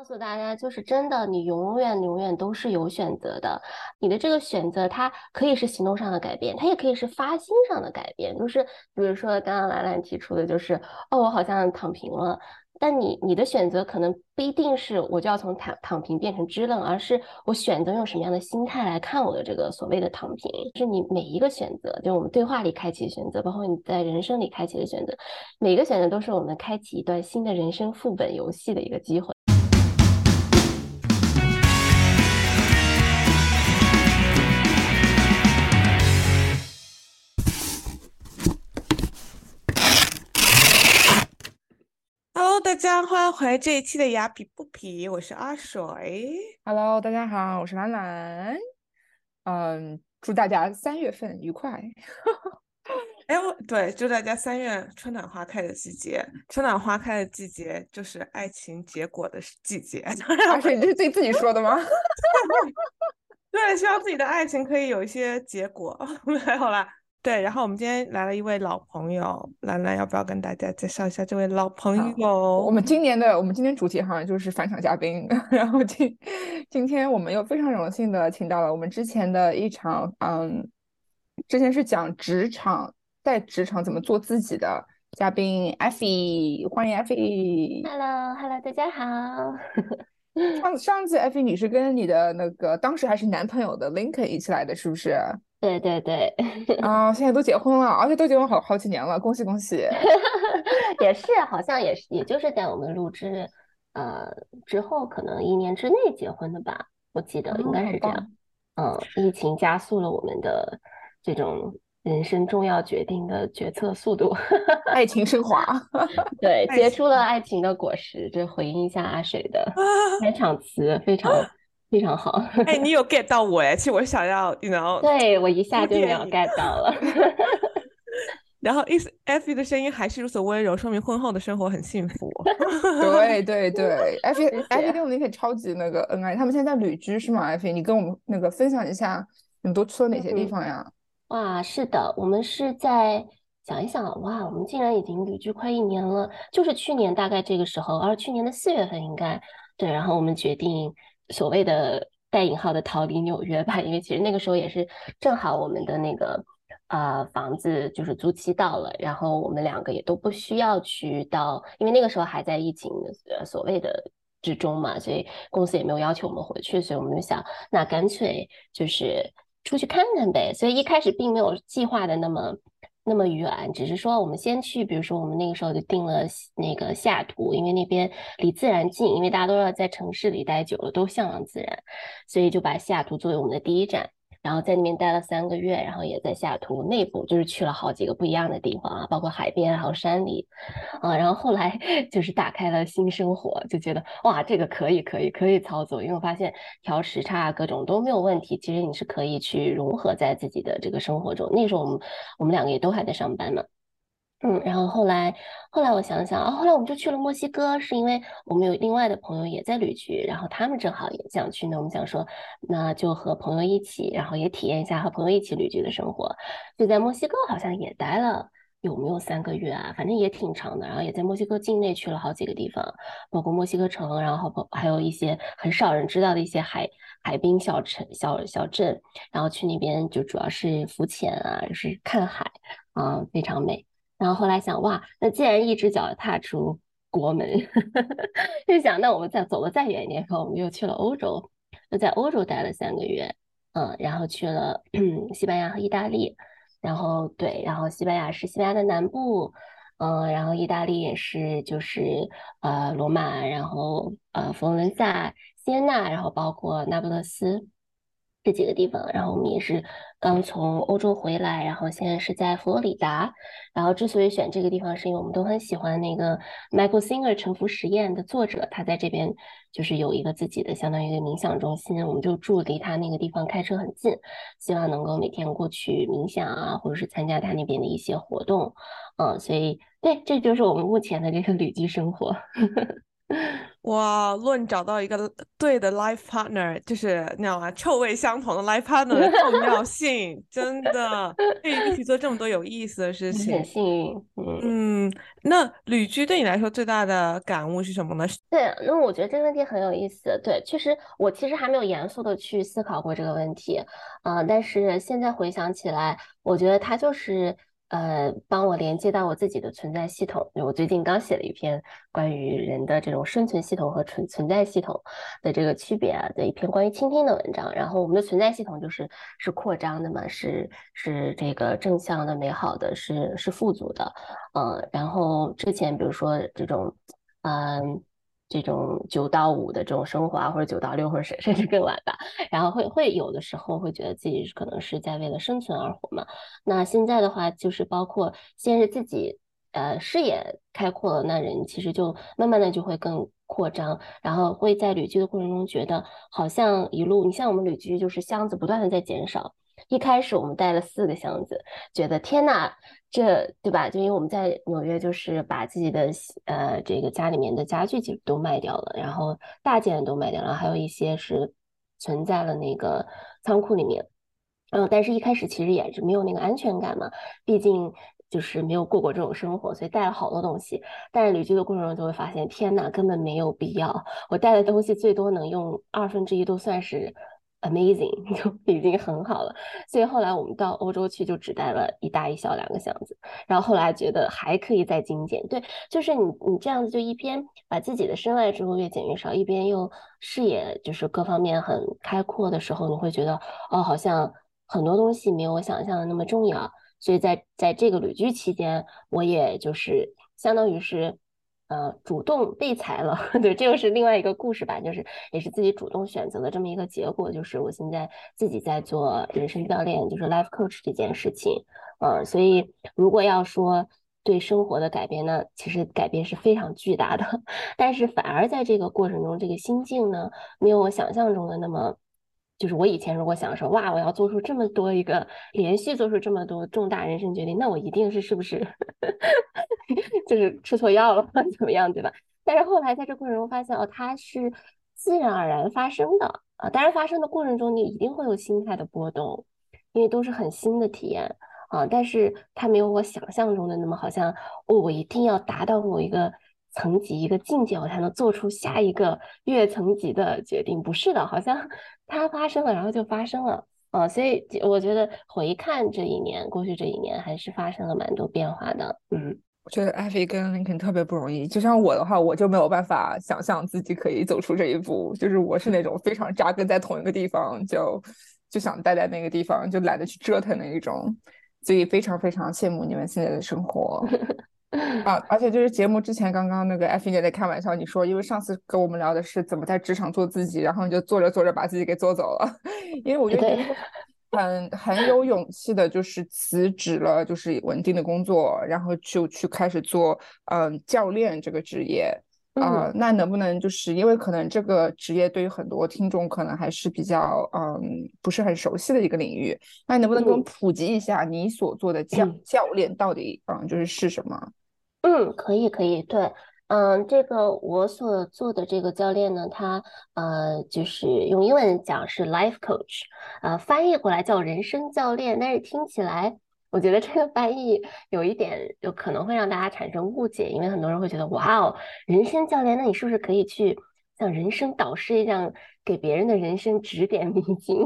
告诉大家，就是真的，你永远永远都是有选择的。你的这个选择，它可以是行动上的改变，它也可以是发心上的改变。就是比如说刚刚兰兰提出的，就是哦，我好像躺平了。但你你的选择可能不一定是我就要从躺躺平变成支棱，而是我选择用什么样的心态来看我的这个所谓的躺平。是你每一个选择，就我们对话里开启的选择，包括你在人生里开启的选择，每个选择都是我们开启一段新的人生副本游戏的一个机会。大家欢迎回来这一期的雅痞不痞，我是阿水。Hello，大家好，我是兰兰。嗯，祝大家三月份愉快。哎，我对，祝大家三月春暖花开的季节。春暖花开的季节就是爱情结果的季节。阿水，你这是自己自己说的吗？对，希望自己的爱情可以有一些结果。没有啦。对，然后我们今天来了一位老朋友，兰兰要不要跟大家介绍一下这位老朋友？我们今年的我们今天主题好像就是返场嘉宾，然后今今天我们又非常荣幸的请到了我们之前的一场，嗯，之前是讲职场在职场怎么做自己的嘉宾艾菲，欢迎艾菲。Hello，Hello，大家好。上上次艾菲你是跟你的那个当时还是男朋友的 Lincoln 一起来的，是不是？对对对，啊，现在都结婚了，而且都结婚好好几年了，恭喜恭喜！也是，好像也是，也就是在我们录制呃之后，可能一年之内结婚的吧，我记得应该是这样。嗯，疫情加速了我们的这种人生重要决定的决策速度，爱情升华，对，结出了爱情的果实。这回应一下阿水的开场词，非常。非常好，哎，你有 get 到我哎，其实我想要，，you know，对我一下就没有 get 到了，然后，is Effie 的声音还是如此温柔，说明婚后的生活很幸福。对对对，Effie Effie 跟我们可以超级那个恩爱，他们现在在旅居是吗？Effie，你跟我们那个分享一下，你们都去了哪些地方呀？哇，是的，我们是在想一想，哇，我们竟然已经旅居快一年了，就是去年大概这个时候，而去年的四月份应该对，然后我们决定。所谓的带引号的逃离纽约吧，因为其实那个时候也是正好我们的那个呃房子就是租期到了，然后我们两个也都不需要去到，因为那个时候还在疫情呃所谓的之中嘛，所以公司也没有要求我们回去，所以我们就想那干脆就是出去看看呗，所以一开始并没有计划的那么。那么远，只是说我们先去，比如说我们那个时候就定了那个西雅图，因为那边离自然近，因为大家都要在城市里待久了，都向往自然，所以就把西雅图作为我们的第一站。然后在那边待了三个月，然后也在下图内部，就是去了好几个不一样的地方啊，包括海边还有山里，啊，然后后来 就是打开了新生活，就觉得哇，这个可以可以可以操作，因为我发现调时差各种都没有问题，其实你是可以去融合在自己的这个生活中。那时候我们我们两个也都还在上班嘛。嗯，然后后来，后来我想想啊，后来我们就去了墨西哥，是因为我们有另外的朋友也在旅居，然后他们正好也想去呢。我们想说，那就和朋友一起，然后也体验一下和朋友一起旅居的生活。就在墨西哥好像也待了有没有三个月啊？反正也挺长的。然后也在墨西哥境内去了好几个地方，包括墨西哥城，然后还有一些很少人知道的一些海海滨小城小小镇。然后去那边就主要是浮潜啊，就是看海啊，非常美。然后后来想，哇，那既然一只脚踏出国门，就想，那我们再走的再远一点，然后我们又去了欧洲，就在欧洲待了三个月，嗯，然后去了 西班牙和意大利，然后对，然后西班牙是西班牙的南部，嗯，然后意大利也是就是呃罗马，然后呃佛罗伦萨、锡耶纳，然后包括那不勒斯。这几个地方，然后我们也是刚从欧洲回来，然后现在是在佛罗里达。然后之所以选这个地方，是因为我们都很喜欢那个 Michael Singer 沉浮实验的作者，他在这边就是有一个自己的相当于一个冥想中心，我们就住离他那个地方开车很近，希望能够每天过去冥想啊，或者是参加他那边的一些活动。嗯，所以对，这就是我们目前的这个旅居生活。哇，论找到一个对的 life partner，就是你知道吗，臭味相同的 life partner 的重要性，真的可以一起做这么多有意思的事情，很幸运。嗯嗯，那旅居对你来说最大的感悟是什么呢？对，那我觉得这个问题很有意思。对，确实我其实还没有严肃的去思考过这个问题，啊，但是现在回想起来，我觉得它就是。呃，帮我连接到我自己的存在系统。我最近刚写了一篇关于人的这种生存系统和存存在系统的这个区别啊的一篇关于倾听的文章。然后我们的存在系统就是是扩张的嘛，是是这个正向的、美好的，是是富足的。嗯，然后之前比如说这种，嗯。这种九到五的这种生活啊，或者九到六，或者甚甚至更晚吧，然后会会有的时候会觉得自己可能是在为了生存而活嘛。那现在的话，就是包括先是自己呃视野开阔了，那人其实就慢慢的就会更扩张，然后会在旅居的过程中觉得好像一路，你像我们旅居就是箱子不断的在减少。一开始我们带了四个箱子，觉得天呐，这对吧？就因为我们在纽约，就是把自己的呃这个家里面的家具其实都卖掉了，然后大件都卖掉了，还有一些是存在了那个仓库里面。嗯，但是一开始其实也是没有那个安全感嘛，毕竟就是没有过过这种生活，所以带了好多东西。但是旅居的过程中就会发现，天呐，根本没有必要，我带的东西最多能用二分之一，都算是。Amazing，就已经很好了。所以后来我们到欧洲去，就只带了一大一小两个箱子。然后后来觉得还可以再精简。对，就是你你这样子，就一边把自己的身外之物越减越少，一边又视野就是各方面很开阔的时候，你会觉得哦，好像很多东西没有我想象的那么重要。所以在在这个旅居期间，我也就是相当于是。呃，主动被裁了，对，这又是另外一个故事吧，就是也是自己主动选择的这么一个结果，就是我现在自己在做人生教练，就是 life coach 这件事情，嗯，所以如果要说对生活的改变呢，其实改变是非常巨大的，但是反而在这个过程中，这个心境呢，没有我想象中的那么。就是我以前如果想说，哇，我要做出这么多一个连续做出这么多重大人生决定，那我一定是是不是 就是吃错药了或 怎么样，对吧？但是后来在这过程中发现，哦，它是自然而然发生的啊。当然，发生的过程中你一定会有心态的波动，因为都是很新的体验啊。但是它没有我想象中的那么好像，哦，我一定要达到某一个。层级一个境界，我才能做出下一个越层级的决定。不是的，好像 它发生了，然后就发生了啊。所以我觉得回看这一年，过去这一年还是发生了蛮多变化的。嗯，我觉得艾菲跟林肯特别不容易。就像我的话，我就没有办法想象自己可以走出这一步。就是我是那种非常扎根在同一个地方，就就想待在那个地方，就懒得去折腾的一种。所以非常非常羡慕你们现在的生活。啊，而且就是节目之前，刚刚那个艾菲姐在开玩笑，你说，因为上次跟我们聊的是怎么在职场做自己，然后你就做着做着把自己给做走了。因为我觉得很很有勇气的，就是辞职了，就是稳定的工作，然后就去开始做嗯教练这个职业啊。那能不能就是因为可能这个职业对于很多听众可能还是比较嗯不是很熟悉的一个领域，那能不能给我们普及一下你所做的教教练到底嗯就是是什么？嗯，可以，可以，对，嗯，这个我所做的这个教练呢，他呃，就是用英文讲是 life coach，呃，翻译过来叫人生教练，但是听起来，我觉得这个翻译有一点有可能会让大家产生误解，因为很多人会觉得，哇哦，人生教练，那你是不是可以去像人生导师一样给别人的人生指点迷津？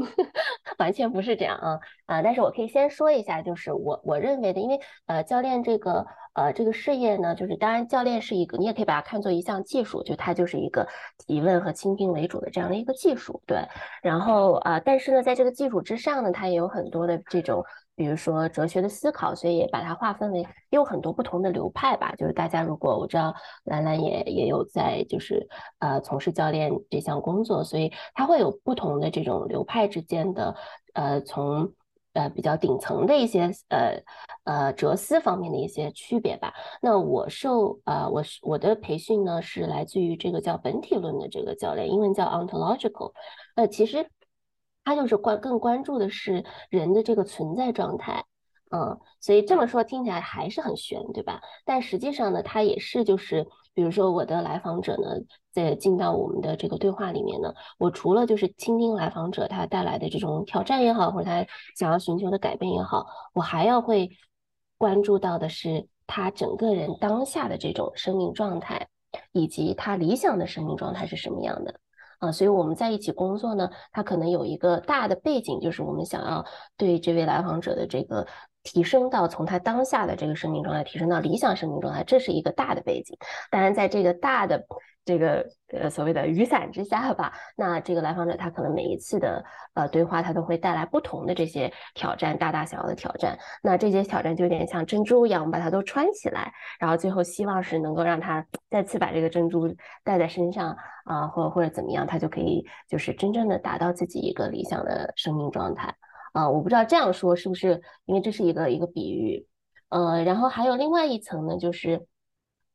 完全不是这样啊，啊，但是我可以先说一下，就是我我认为的，因为呃，教练这个。呃，这个事业呢，就是当然，教练是一个，你也可以把它看作一项技术，就它就是一个提问和倾听为主的这样的一个技术，对。然后啊，但是呢，在这个技术之上呢，它也有很多的这种，比如说哲学的思考，所以也把它划分为也有很多不同的流派吧。就是大家如果我知道兰兰也也有在就是呃从事教练这项工作，所以它会有不同的这种流派之间的呃从。呃，比较顶层的一些呃呃哲思方面的一些区别吧。那我受呃我是我的培训呢是来自于这个叫本体论的这个教练，英文叫 ontological。呃，其实他就是关更关注的是人的这个存在状态嗯，所以这么说听起来还是很悬，对吧？但实际上呢，他也是就是，比如说我的来访者呢，在进到我们的这个对话里面呢，我除了就是倾听来访者他带来的这种挑战也好，或者他想要寻求的改变也好，我还要会关注到的是他整个人当下的这种生命状态，以及他理想的生命状态是什么样的。啊，所以我们在一起工作呢，他可能有一个大的背景，就是我们想要对这位来访者的这个提升到从他当下的这个生命状态提升到理想生命状态，这是一个大的背景。当然，在这个大的。这个呃所谓的雨伞之下吧，那这个来访者他可能每一次的呃对话，他都会带来不同的这些挑战，大大小小的挑战。那这些挑战就有点像珍珠一样，我们把它都穿起来，然后最后希望是能够让他再次把这个珍珠戴在身上啊，或或者怎么样，他就可以就是真正的达到自己一个理想的生命状态啊。我不知道这样说是不是，因为这是一个一个比喻，呃，然后还有另外一层呢，就是。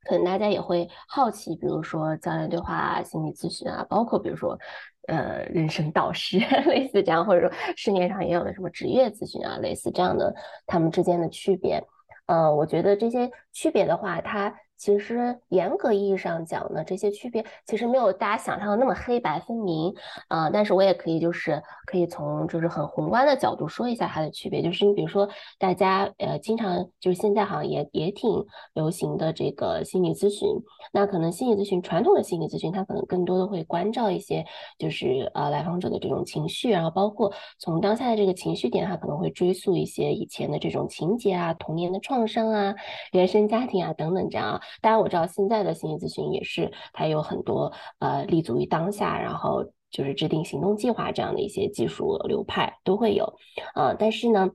可能大家也会好奇，比如说教练对话、心理咨询啊，包括比如说，呃，人生导师 类似这样，或者说市面上也有的什么职业咨询啊，类似这样的，他们之间的区别。呃，我觉得这些区别的话，它。其实严格意义上讲呢，这些区别其实没有大家想象的那么黑白分明啊。但是我也可以就是可以从就是很宏观的角度说一下它的区别。就是你比如说大家呃经常就是现在好像也也挺流行的这个心理咨询，那可能心理咨询传统的心理咨询它可能更多的会关照一些就是呃来访者的这种情绪，然后包括从当下的这个情绪点，它可能会追溯一些以前的这种情节啊、童年的创伤啊、原生家庭啊等等这样啊。当然我知道现在的心理咨询也是，它有很多呃立足于当下，然后就是制定行动计划这样的一些技术流派都会有，呃，但是呢。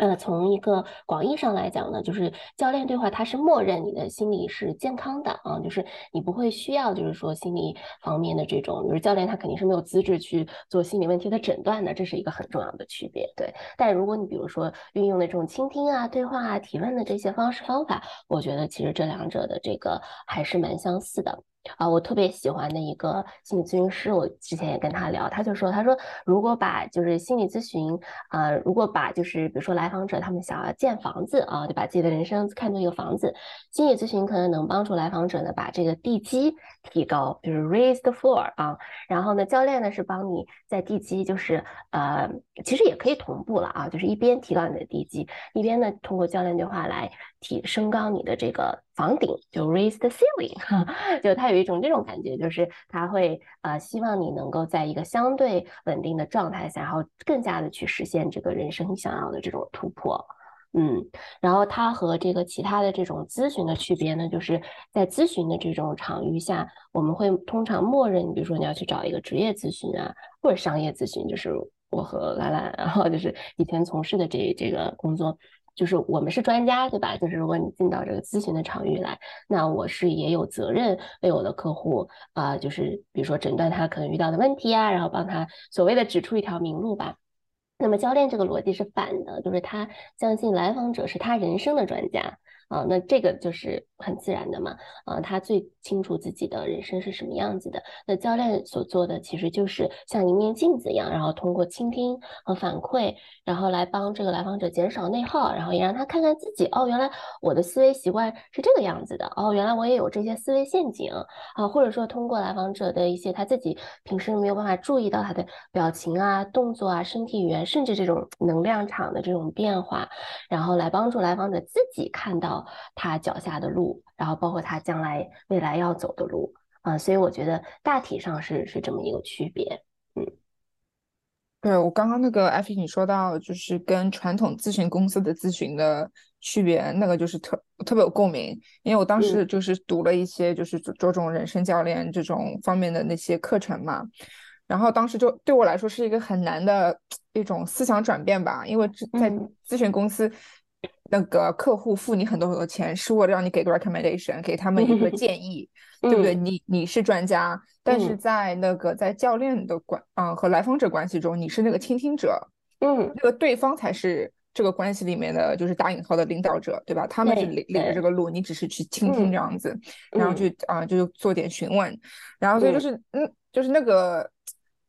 呃，从一个广义上来讲呢，就是教练对话，它是默认你的心理是健康的啊，就是你不会需要，就是说心理方面的这种，比如教练他肯定是没有资质去做心理问题的诊断的，这是一个很重要的区别。对，但如果你比如说运用的这种倾听啊、对话啊、提问的这些方式方法，我觉得其实这两者的这个还是蛮相似的。啊，我特别喜欢的一个心理咨询师，我之前也跟他聊，他就说，他说如果把就是心理咨询，呃，如果把就是比如说来访者他们想要建房子啊，就把自己的人生看作一个房子，心理咨询可能能帮助来访者呢把这个地基提高，就是 raise the floor 啊，然后呢，教练呢是帮你在地基就是呃，其实也可以同步了啊，就是一边提高你的地基，一边呢通过教练对话来。提升高你的这个房顶，就 raise the ceiling，就它有一种这种感觉，就是它会呃希望你能够在一个相对稳定的状态下，然后更加的去实现这个人生想要的这种突破，嗯，然后它和这个其他的这种咨询的区别呢，就是在咨询的这种场域下，我们会通常默认，比如说你要去找一个职业咨询啊，或者商业咨询，就是我和兰兰，然后就是以前从事的这这个工作。就是我们是专家，对吧？就是如果你进到这个咨询的场域来，那我是也有责任为我的客户啊，就是比如说诊断他可能遇到的问题啊，然后帮他所谓的指出一条明路吧。那么教练这个逻辑是反的，就是他相信来访者是他人生的专家。啊，那这个就是很自然的嘛。啊，他最清楚自己的人生是什么样子的。那教练所做的其实就是像一面镜子一样，然后通过倾听和反馈，然后来帮这个来访者减少内耗，然后也让他看看自己。哦，原来我的思维习惯是这个样子的。哦，原来我也有这些思维陷阱啊。或者说通过来访者的一些他自己平时没有办法注意到他的表情啊、动作啊、身体语言，甚至这种能量场的这种变化，然后来帮助来访者自己看到。他脚下的路，然后包括他将来未来要走的路啊，所以我觉得大体上是是这么一个区别。嗯，对我刚刚那个艾菲你说到就是跟传统咨询公司的咨询的区别，那个就是特特别有共鸣，因为我当时就是读了一些就是着重人生教练这种方面的那些课程嘛，然后当时就对我来说是一个很难的一种思想转变吧，因为在咨询公司。那个客户付你很多很多钱，是为了让你给个 recommendation，给他们一个建议，对不对？你你是专家，但是在那个在教练的关啊和来访者关系中，你是那个倾听者，嗯，那个对方才是这个关系里面的就是打引号的领导者，对吧？他们是领领着这个路，你只是去倾听这样子，然后去啊就做点询问，然后所以就是嗯就是那个。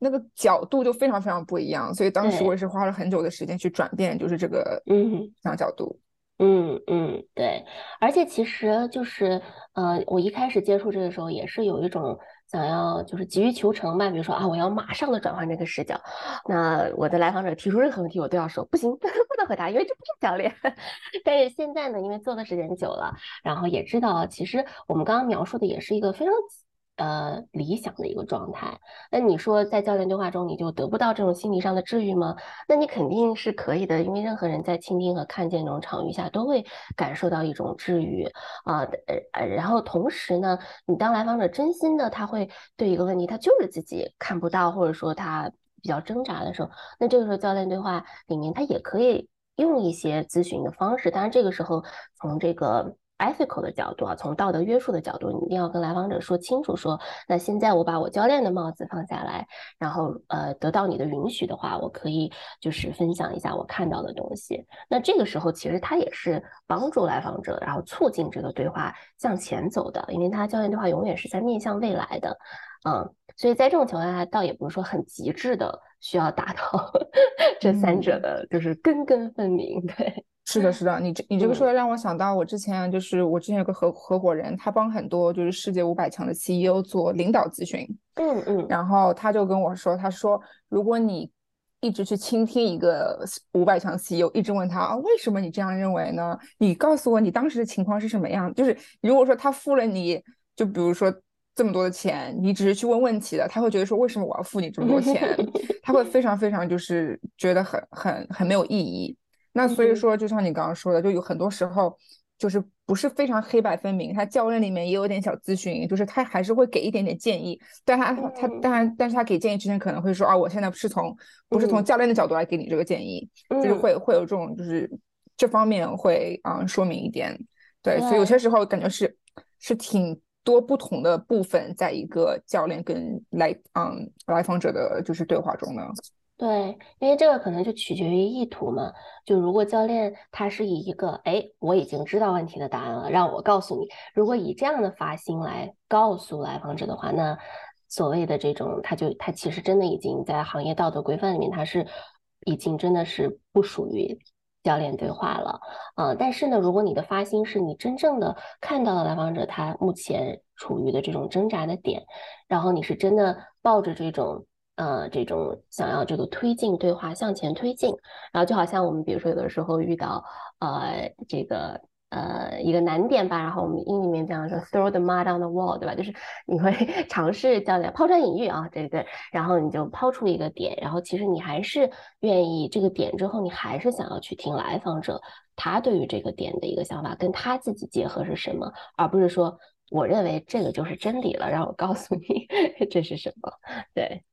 那个角度就非常非常不一样。所以当时我也是花了很久的时间去转变，就是这个嗯想角度。嗯嗯，对，而且其实就是，呃，我一开始接触这个时候也是有一种想要就是急于求成嘛，比如说啊，我要马上的转换这个视角，那我的来访者提出任何问题，我都要说不行，不能回答，因为这不是教练。但是现在呢，因为做的时间久了，然后也知道，其实我们刚刚描述的也是一个非常呃理想的一个状态。那你说在教练对话中你就得不到这种心理上的治愈吗？那你肯定是可以的，因为任何人在倾听和看见这种场域下都会感受到一种治愈啊，呃，然后同时呢，你当来访者真心的他会对一个问题，他就是自己看不到，或者说他比较挣扎的时候，那这个时候教练对话里面他也可以用一些咨询的方式，当然这个时候从这个。Ethical 的角度啊，从道德约束的角度，你一定要跟来访者说清楚说，那现在我把我教练的帽子放下来，然后呃得到你的允许的话，我可以就是分享一下我看到的东西。那这个时候其实他也是帮助来访者，然后促进这个对话向前走的，因为他教练对话永远是在面向未来的，嗯，所以在这种情况下，倒也不是说很极致的需要达到 这三者的就是根根分明，对。是的，是的，你这你这个嗯说的让我想到，我之前就是我之前有个合合伙人，他帮很多就是世界五百强的 CEO 做领导咨询，嗯嗯然后他就跟我说，他说如果你一直去倾听一个五百强 CEO，一直问他啊为什么你这样认为呢？你告诉我你当时的情况是什么样？就是如果说他付了你，就比如说这么多的钱，你只是去问问题的，他会觉得说为什么我要付你这么多钱？他会非常非常就是觉得很很很没有意义。那所以嗯。说，就像你刚刚说的，就有很多时候就是不是非常黑白分明。他教练里面也有点小咨询，就是他还是会给一点点建议，但他他嗯。当然，但是他给建议之前可能会说啊，我现在不是从不是从嗯。教练的角度来给你这个建议，就是嗯。会会有这种就是这方面会嗯、说明一点。对，所以有些时候感觉是是挺多不同的部分在一个教练跟来嗯来访者的就是对话中呢。对，因为这个可能就取决于意图嘛。就如果教练他是以一个，哎，我已经知道问题的答案了，让我告诉你。如果以这样的发心来告诉来访者的话，那所谓的这种，他就他其实真的已经在行业道德规范里面，他是已经真的是不属于教练对话了。啊，但是呢，如果你的发心是你真正的看到了来访者他目前处于的这种挣扎的点，然后你是真的抱着这种。呃，这种想要这个推进对话向前推进，然后就好像我们比如说有的时候遇到呃这个呃一个难点吧，然后我们英语里面讲说 throw the mud on the wall，对吧？就是 你会 尝试教练抛砖引玉啊，对对，然后你就抛出一个点，然后其实你还是愿意这个点之后，你还是想要去听来访者他对于这个点的一个想法，跟他自己结合是什么，而不是说我认为这个就是真理了，让我告诉你 这是什么，对。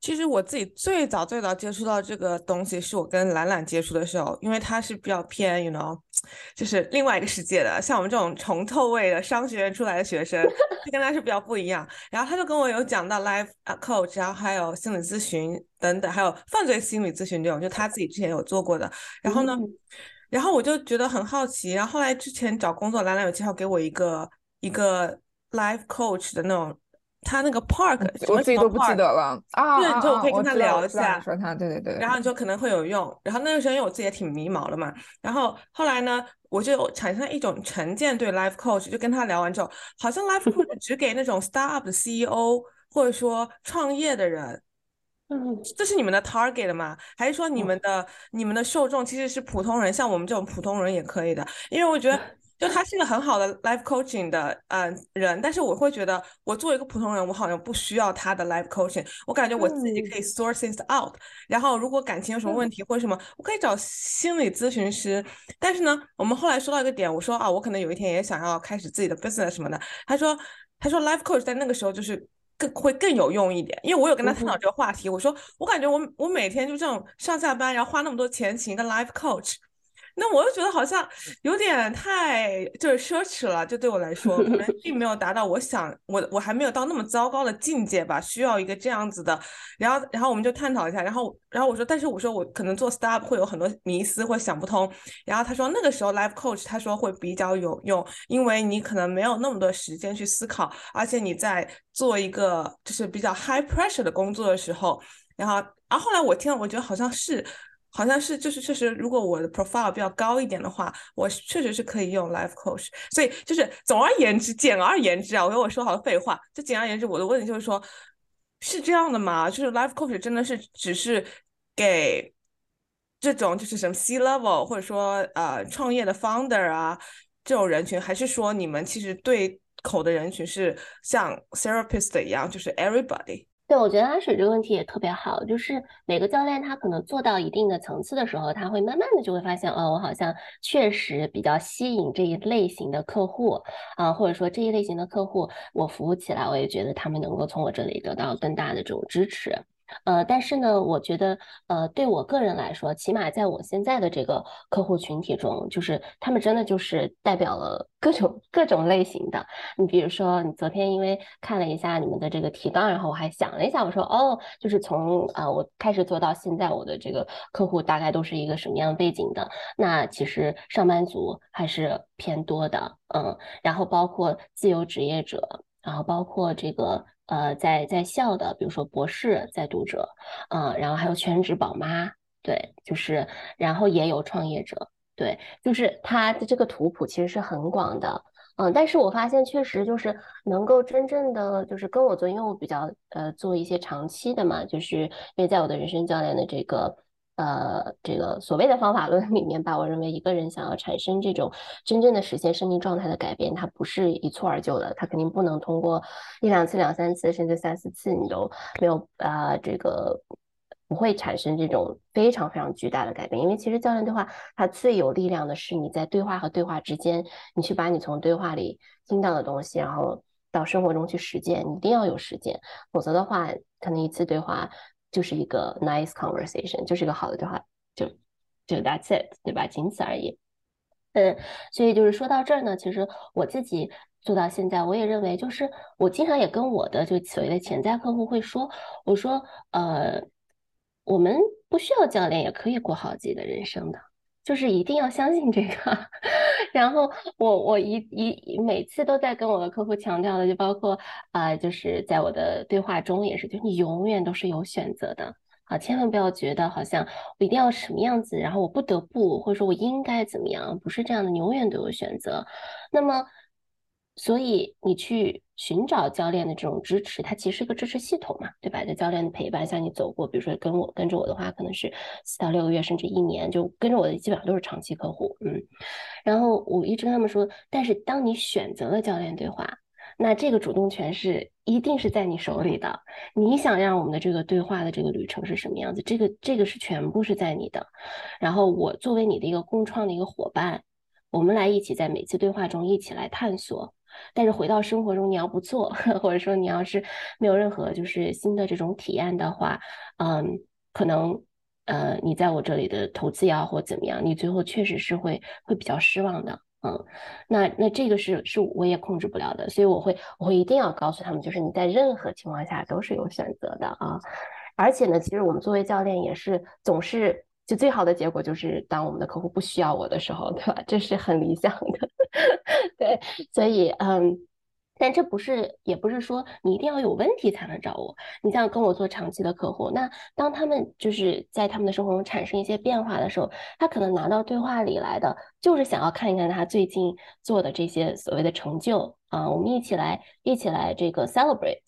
其实我自己最早最早接触到这个东西，是我跟懒懒接触的时候，因为他是比较偏，you know，就是另外一个世界的，像我们这种重透位的商学院出来的学生，就跟他是比较不一样。然后他就跟我有讲到 life coach，然后还有心理咨询等等，还有犯罪心理咨询这种，就他自己之前有做过的。然后呢，嗯然后我就觉得很好奇，然后后来之前找工作，懒懒有介绍给我一个一个 life coach 的那种。他那个 park，什我自己都不记得了啊对啊啊！就我可以跟他聊一下说他，对对对，然后你就可能会有用。然后那个时候因为我自己也挺迷茫的嘛，然后后来呢，我就产生了一种成见对 life coach，就跟他聊完之后，好像 life coach 只给那种 startup 的 CEO 或者说创业的人。嗯这是你们的 target 吗？还是说你们的你们的受众其实是普通人，像我们这种普通人也可以的？因为我觉得，就他是一个很好的 life coaching 的呃人，但是我会觉得，我作为一个普通人，我好像不需要他的 life coaching，我感觉我自己可以 things out。然后如果感情有什么问题或者什么，我可以找心理咨询师。但是呢，我们后来说到一个点，我说啊，我可能有一天也想要开始自己的 business 什么的。他说，他说 life coach 在那个时候就是。更会更有用一点，因为我有跟他探讨这个话题。我说，我感觉我我每天就这种上下班，然后花那么多钱请一个 life coach，那我又觉得好像有点太就是奢侈了，就对我来说，可能 并没有达到我想我我还没有到那么糟糕的境界吧，需要一个这样子的。然后然后我们就探讨一下，然后然后我说，但是我说我可能做 startup 会有很多迷思或想不通。然后他说那个时候 life coach 他说会比较有用，因为你可能没有那么多时间去思考，而且你在做一个就是比较 high pressure 的工作的时候，然后然后后来我听了，我觉得好像是。好像是，就是确实，如果我的 profile 比较高一点的话，我确实是可以用 life coach。所以就是总而言之，简而言之啊，我跟我说好多废话。就简而言之，我的问题就是说，是这样的吗？就是 life coach 真的是只是给这种就是什么 C level 或者说呃创业的 founder 啊这种人群，还是说你们其实对口的人群是像 therapist 一样，就是 everybody？对，我觉得阿水这个问题也特别好，就是每个教练他可能做到一定的层次的时候，他会慢慢的就会发现，哦，我好像确实比较吸引这一类型的客户啊，或者说这一类型的客户，我服务起来，我也觉得他们能够从我这里得到更大的这种支持。呃，但是呢，我觉得，呃，对我个人来说，起码在我现在的这个客户群体中，就是他们真的就是代表了各种各种类型的。你比如说，你昨天因为看了一下你们的这个提纲，然后我还想了一下，我说，哦，就是从啊我开始做到现在，我的这个客户大概都是一个什么样背景的？那其实上班族还是偏多的，嗯，然后包括自由职业者，然后包括这个。呃，在在校的，比如说博士在读者，嗯，然后还有全职宝妈，对，就是，然后也有创业者，对，就是他的这个图谱其实是很广的，嗯，但是我发现确实就是能够真正的就是跟我做，因为我比较呃做一些长期的嘛，就是因为在我的人生教练的这个。呃，这个所谓的方法论里面吧，我认为一个人想要产生这种真正的实现生命状态的改变，它不是一蹴而就的，它肯定不能通过一两次、两三次，甚至三四次你都没有啊，这个不会产生这种非常非常巨大的改变。因为其实教练对话，它最有力量的是你在对话和对话之间，你去把你从对话里听到的东西，然后到生活中去实践，你一定要有实践，否则的话，可能一次对话。就是一个 nice conversation，就是一个好的对话，就就 that's it，对吧？仅此而已。嗯，所以就是说到这儿呢，其实我自己做到现在，我也认为，就是我经常也跟我的就所谓的潜在客户会说，我说，呃，我们不需要教练也可以过好自己的人生的。就是一定要相信这个，然后我我一一每次都在跟我的客户强调的，就包括啊，就是在我的对话中也是，就你永远都是有选择的啊，千万不要觉得好像我一定要什么样子，然后我不得不或者说我应该怎么样，不是这样的，你永远都有选择。那么。所以你去寻找教练的这种支持，它其实是个支持系统嘛，对吧？在教练的陪伴下，你走过，比如说跟我跟着我的话，可能是四到六个月，甚至一年，就跟着我的基本上都是长期客户，嗯。然后我一直跟他们说，但是当你选择了教练对话，那这个主动权是一定是在你手里的。你想让我们的这个对话的这个旅程是什么样子？这个这个是全部是在你的。然后我作为你的一个共创的一个伙伴，我们来一起在每次对话中一起来探索。但是回到生活中，你要不做，或者说你要是没有任何就是新的这种体验的话，嗯，可能呃你在我这里的投资也好或怎么样，你最后确实是会会比较失望的，嗯，那那这个是是我也控制不了的，所以我会我会一定要告诉他们，就是你在任何情况下都是有选择的啊，而且呢，其实我们作为教练也是总是。就最好的结果就是当我们的客户不需要我的时候，对吧？这是很理想的，对。所以，嗯，但这不是，也不是说你一定要有问题才能找我。你像跟我做长期的客户，那当他们就是在他们的生活中产生一些变化的时候，他可能拿到对话里来的，就是想要看一看他最近做的这些所谓的成就啊，我们一起来，一起来这个 celebrate。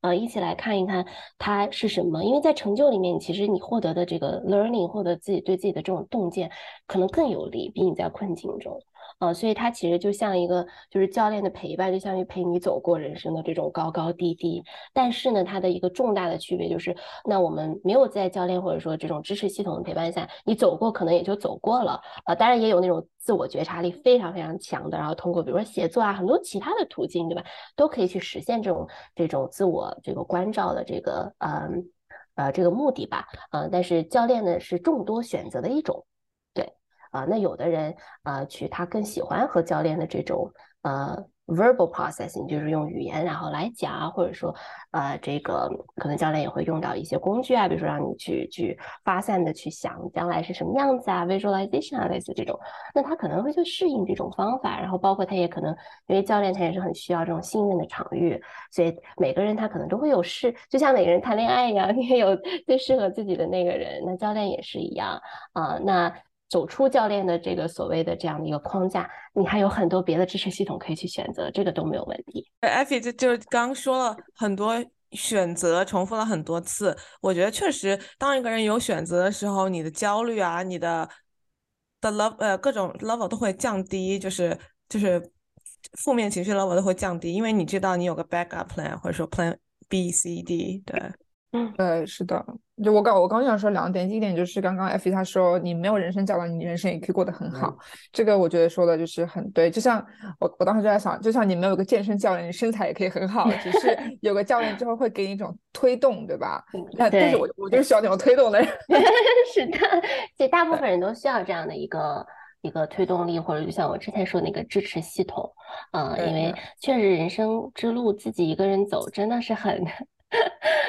呃，一起来看一看它是什么？因为在成就里面，其实你获得的这个 learning，获得自己对自己的这种洞见，可能更有利，比你在困境中。啊，所以它其实就像一个就是教练的陪伴，就相当于陪你走过人生的这种高高低低。但是呢，它的一个重大的区别就是，那我们没有在教练或者说这种支持系统的陪伴下，你走过可能也就走过了。呃，当然也有那种自我觉察力非常非常强的，然后通过比如说写作啊，很多其他的途径，对吧？都可以去实现这种这种自我这个关照的这个嗯呃这个目的吧。嗯，但是教练呢是众多选择的一种。啊，那有的人啊，去他更喜欢和教练的这种呃。verbal processing 就是用语言然后来讲，或者说，呃，这个可能教练也会用到一些工具啊，比如说让你去去发散的去想将来是什么样子啊，visualization 啊，类似这种，那他可能会去适应这种方法，然后包括他也可能因为教练他也是很需要这种信任的场域，所以每个人他可能都会有适，就像每个人谈恋爱一样，你 也有最适合自己的那个人，那教练也是一样啊，那。走出教练的这个所谓的这样的一个框架，你还有很多别的支持系统可以去选择，这个都没有问题。艾菲就就刚说了很多选择，重复了很多次。我觉得确实，当一个人有选择的时候，你的焦虑啊，你的的 love 呃各种 level 都会降低，就是就是负面情绪 level 都会降低，因为你知道你有个 backup plan 或者说 plan B C D 对。嗯，对，是的，就我刚我刚想说两点，第一点就是刚刚 F 他说你没有人生教练，你人生也可以过得很好，这个我觉得说的就是很对。就像我我当时就在想，就像你没有个健身教练，你身材也可以很好，只是 有个教练之后会给你一种推动，对吧？但但是我我就是需要那种推动的人。是的，其实大部分人都需要这样的一个一个推动力，或者就像我之前说那个支持系统，嗯，因为确实人生之路自己一个人走真的是很。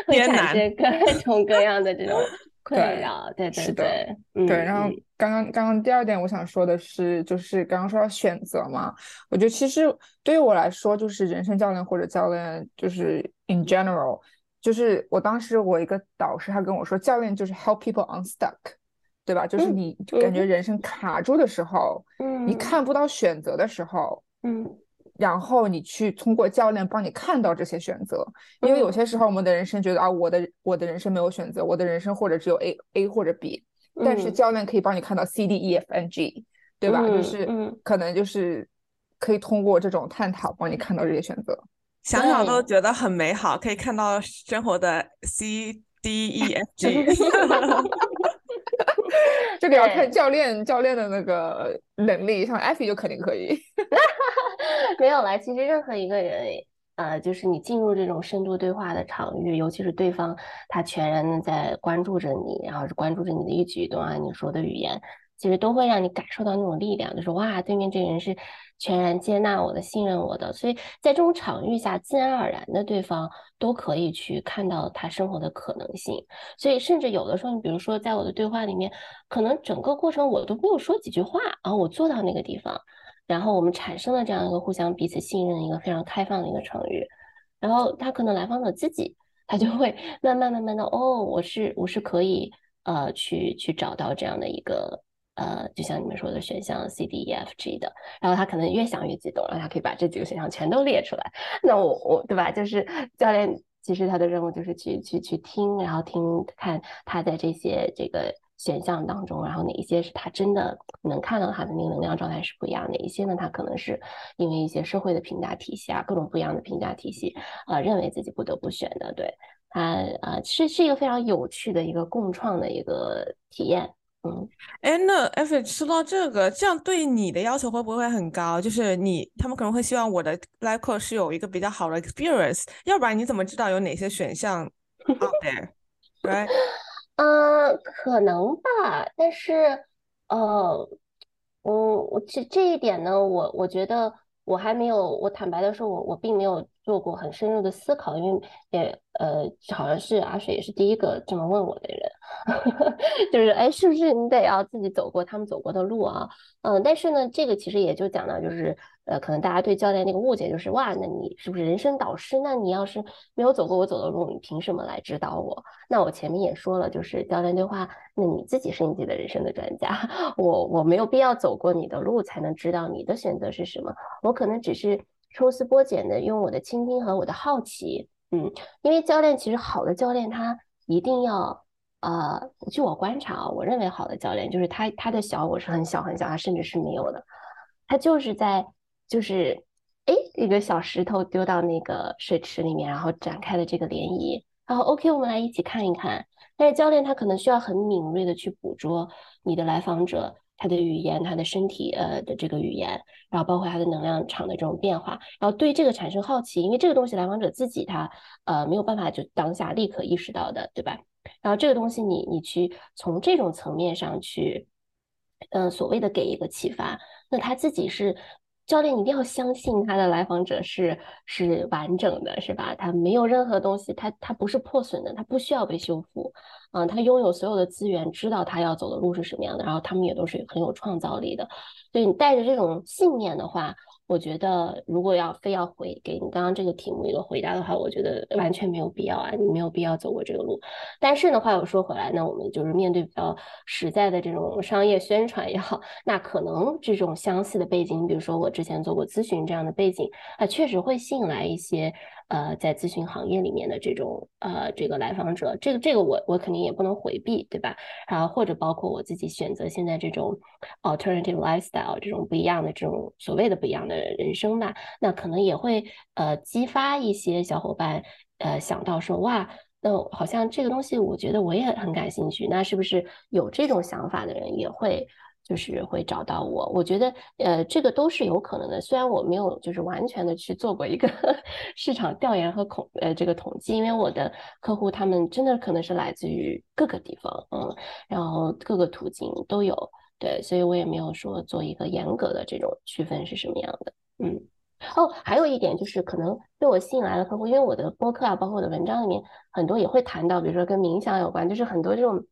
会产生各种各样的这种 困扰，对对对，对。然后刚刚刚刚第二点，我想说的是，就是刚刚说到选择嘛，我觉得其实对于我来说，就是人生教练或者教练，就是 in general，就是我当时我一个导师他跟我说，教练就是 help people unstuck，对吧？就是你感觉人生卡住的时候，嗯，你看不到选择的时候，嗯。然后你去通过教练帮你看到这些选择，因为有些时候我们的人生觉得啊，我的我的人生没有选择，我的人生或者只有 A A 或者 B，但是教练可以帮你看到 C D E F N G，对吧？就是可能就是可以通过这种探讨帮你看到这些选择，想想都觉得很美好，可以看到生活的 C D E F G。这个要看教练教练的那个能力，像艾菲就肯定可以。没有啦，其实任何一个人，呃，就是你进入这种深度对话的场域，尤其是对方他全然的在关注着你，然后是关注着你的一举一动啊，你说的语言。其实都会让你感受到那种力量，就是哇，对面这个人是全然接纳我的、信任我的，所以在这种场域下，自然而然的对方都可以去看到他生活的可能性。所以，甚至有的时候，你比如说在我的对话里面，可能整个过程我都没有说几句话，然后我坐到那个地方，然后我们产生了这样一个互相彼此信任、一个非常开放的一个场域，然后他可能来访者自己，他就会慢慢慢慢的，哦，我是我是可以呃去去找到这样的一个。呃，就像你们说的选项 C D E F G 的，然后他可能越想越激动，然后他可以把这几个选项全都列出来。那我我对吧？就是教练其实他的任务就是去去去听，然后听看他在这些这个选项当中，然后哪一些是他真的能看到他的那个能量状态是不一样，哪一些呢？他可能是因为一些社会的评价体系啊，各种不一样的评价体系啊，认为自己不得不选的。对他啊，是是一个非常有趣的一个共创的一个体验。嗯，哎，那 F 说到这个，这样对你的要求会不会很高？就是你，他们可能会希望我的 course 是有一个比较好的 experience，要不然你怎么知道有哪些选项 out there？right？，嗯，可能吧，但是，呃，我我这这一点呢，我我觉得我还没有，我坦白的说，我我并没有做过很深入的思考，因为也呃，好像是阿水也是第一个这么问我的人。就是哎，是不是你得要自己走过他们走过的路啊？嗯，但是呢，这个其实也就讲到，就是呃，可能大家对教练那个误解就是哇，那你是不是人生导师？那你要是没有走过我走的路，你凭什么来指导我？那我前面也说了，就是教练对话，那你自己是你自己的人生的专家，我我没有必要走过你的路才能知道你的选择是什么，我可能只是抽丝剥茧的用我的倾听和我的好奇，嗯，因为教练其实好的教练他一定要。呃，据我观察啊，我认为好的教练就是他，他的小我是很小很小，他甚至是没有的，他就是在就是哎一个小石头丢到那个水池里面，然后展开了这个涟漪，然后 OK，我们来一起看一看。但是教练他可能需要很敏锐的去捕捉你的来访者他的语言、他的身体呃的这个语言，然后包括他的能量场的这种变化，然后对这个产生好奇，因为这个东西来访者自己他呃没有办法就当下立刻意识到的，对吧？然后这个东西，你你去从这种层面上去嗯，所谓的给一个启发，那他自己是教练，一定要相信他的来访者是是完整的，是吧？他没有任何东西，他他不是破损的，他不需要被修复，嗯，他拥有所有的资源，知道他要走的路是什么样的，然后他们也都是很有创造力的，所以你带着这种信念的话。我觉得，如果要非要回给你刚刚这个题目一个回答的话，我觉得完全没有必要啊，你没有必要走过这个路。但是呢话，又说回来，那我们就是面对比较实在的这种商业宣传也好，那可能这种相似的背景，比如说我之前做过咨询这样的背景，啊，确实会吸引来一些。呃，在咨询行业里面的这种呃，这个来访者，这个这个我我肯定也不能回避，对吧？然后或者包括我自己选择现在这种 alternative lifestyle 这种不一样的这种所谓的不一样的人生吧，那可能也会呃激发一些小伙伴呃想到说哇，那好像这个东西我觉得我也很感兴趣，那是不是有这种想法的人也会？就是会找到我，我觉得呃，这个都是有可能的。虽然我没有就是完全的去做过一个 市场调研和统呃这个统计，因为我的客户他们真的可能是来自于各个地方，嗯，然后各个途径都有，对，所以我也没有说做一个严格的这种区分是什么样的，嗯。哦，还有一点就是可能被我吸引来的客户，因为我的播客啊，包括我的文章里面很多也会谈到，比如说跟冥想有关，就是很多这种。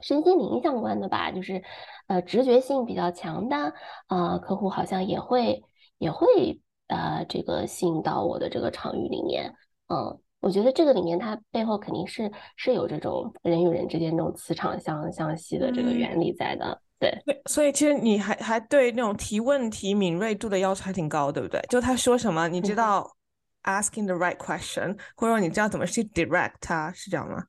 身心灵相关的吧，就是呃直觉性比较强的啊客户，好像也会也会呃这个吸引到我的这个场域里面。嗯，我觉得这个里面它背后肯定是是有这种人与人之间这种磁场相相吸的这个原理在的。对，所以其实你还还对那种提问题敏锐度的要求还挺高，对不对？就他说什么，你知道 asking the right question，或者说你知道怎么去 direct 他，是这样吗？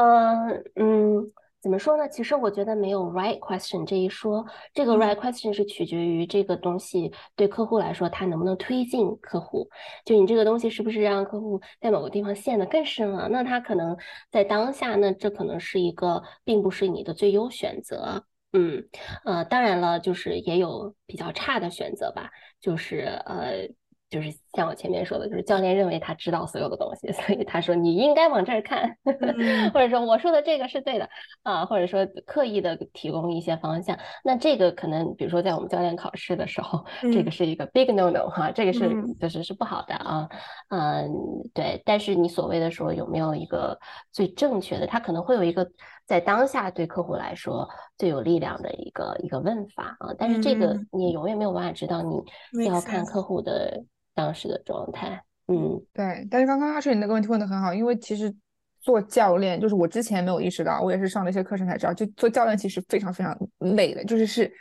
嗯嗯，怎么说呢？其实我觉得没有 right question 这一说，这个 right question 是取决于这个东西对客户来说，他能不能推进客户。就你这个东西是不是让客户在某个地方陷得更深了？那他可能在当下，那这可能是一个并不是你的最优选择。嗯呃，当然了，就是也有比较差的选择吧，就是呃。就是像我前面说的，就是教练认为他知道所有的东西，所以他说你应该往这儿看，或者说我说的这个是对的啊，或者说刻意的提供一些方向。那这个可能，比如说在我们教练考试的时候，这个是一个 big no no 哈，这个是就是是不好的啊，嗯，对。但是你所谓的说有没有一个最正确的，他可能会有一个在当下对客户来说最有力量的一个一个问法啊，但是这个你永远没有办法知道，你要看客户的。当时的状态，嗯，对。但是刚刚阿水你那个问题问的很好，因为其实做教练，就是我之前没有意识到，我也是上了一些课程才知道，就做教练其实非常非常累的，就是是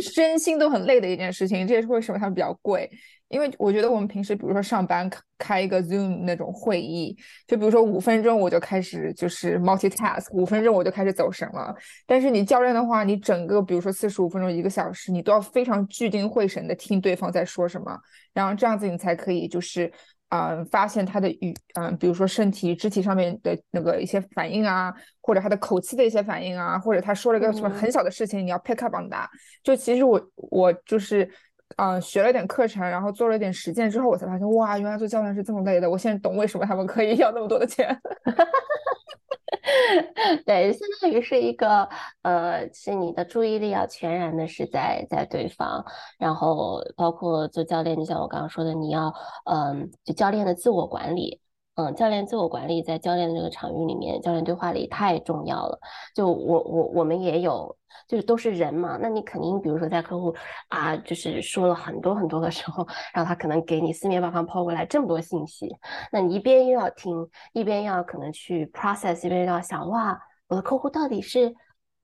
身心都很累的一件事情。这也是为什么他们比较贵。因为我觉得我们平时，比如说上班开一个 Zoom 那种会议，就比如说五分钟我就开始就是 multitask，五分钟我就开始走神了。但是你教练的话，你整个比如说四十五分钟一个小时，你都要非常聚精会神的听对方在说什么，然后这样子你才可以就是嗯发现他的语嗯，比如说身体肢体上面的那个一些反应啊，或者他的口气的一些反应啊，或者他说了个什么很小的事情，你要 pick up on that。就其实我我就是。嗯，学了点课程，然后做了点实践之后，我才发现，哇，原来做教练是这么累的。我现在懂为什么他们可以要那么多的钱。对，相当于是一个，呃，是你的注意力要全然的是在在对方，然后包括做教练，就像我刚刚说的，你要，嗯，就教练的自我管理。嗯，教练自我管理在教练的这个场域里面，教练对话里太重要了。就我我我们也有，就是都是人嘛。那你肯定，比如说在客户啊，就是说了很多很多的时候，然后他可能给你四面八方抛过来这么多信息，那你一边又要听，一边要可能去 process，一边要想，哇，我的客户到底是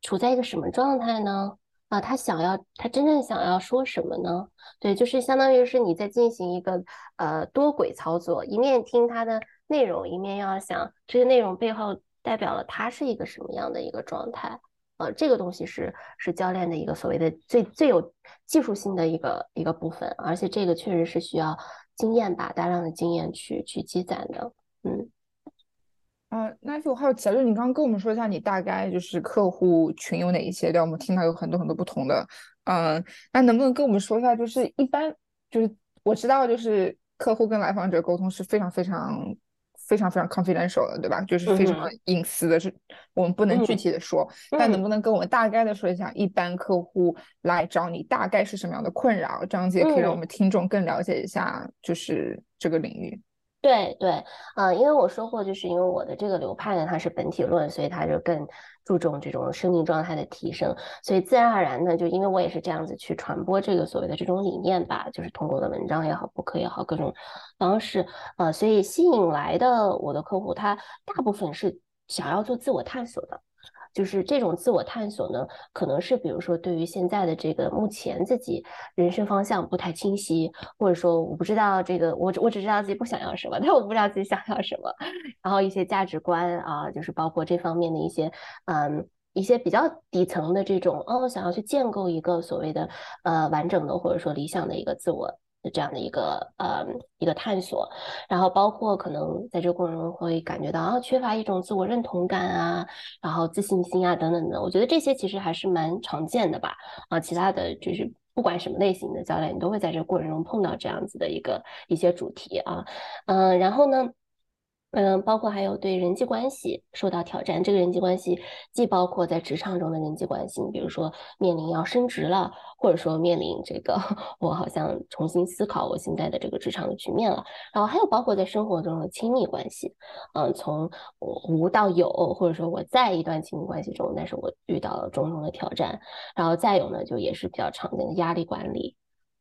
处在一个什么状态呢？啊，他想要，他真正想要说什么呢？对，就是相当于是你在进行一个呃多轨操作，一面听他的。内容一面要想这些内容背后代表了他是一个什么样的一个状态，呃，这个东西是是教练的一个所谓的最最有技术性的一个一个部分，而且这个确实是需要经验吧，大量的经验去去积攒的，嗯。啊，那就还有奇，就你刚刚跟我们说一下，你大概就是客户群有哪一些？对，我们听到有很多很多不同的，嗯，那能不能跟我们说一下，就是一般就是我知道，就是客户跟来访者沟通是非常非常。非常非常 confidential 的，对吧？就是非常隐私的，是我们不能具体的说。但能不能跟我们大概的说一下，一般客户来找你大概是什么样的困扰？这样子也可以让我们听众更了解一下，就是这个领域。对对，啊，因为我说过，就是因为我的这个流派呢，它是本体论，所以它就更注重这种生命状态的提升，所以自然而然呢，就因为我也是这样子去传播这个所谓的这种理念吧，就是通过我的文章也好，博客也好，各种方式，呃，所以吸引来的我的客户，他大部分是想要做自我探索的。就是这种自我探索呢，可能是比如说对于现在的这个目前自己人生方向不太清晰，或者说我不知道这个我我只知道自己不想要什么，但我不知道自己想要什么，然后一些价值观啊，就是包括这方面的一些嗯一些比较底层的这种哦，想要去建构一个所谓的呃完整的或者说理想的一个自我。这样的一个呃一个探索，然后包括可能在这个过程中会感觉到啊缺乏一种自我认同感啊，然后自信心啊等等的，我觉得这些其实还是蛮常见的吧。啊，其他的就是不管什么类型的教练，你都会在这个过程中碰到这样子的一个一些主题啊，嗯，然后呢？嗯，包括还有对人际关系受到挑战，这个人际关系既包括在职场中的人际关系，你比如说面临要升职了，或者说面临这个 我好像重新思考我现在的这个职场的局面了，然后还有包括在生活中的亲密关系，嗯，从无到有，或者说我在一段亲密关系中，但是我遇到了种种的挑战，然后再有呢，就也是比较常见的压力管理。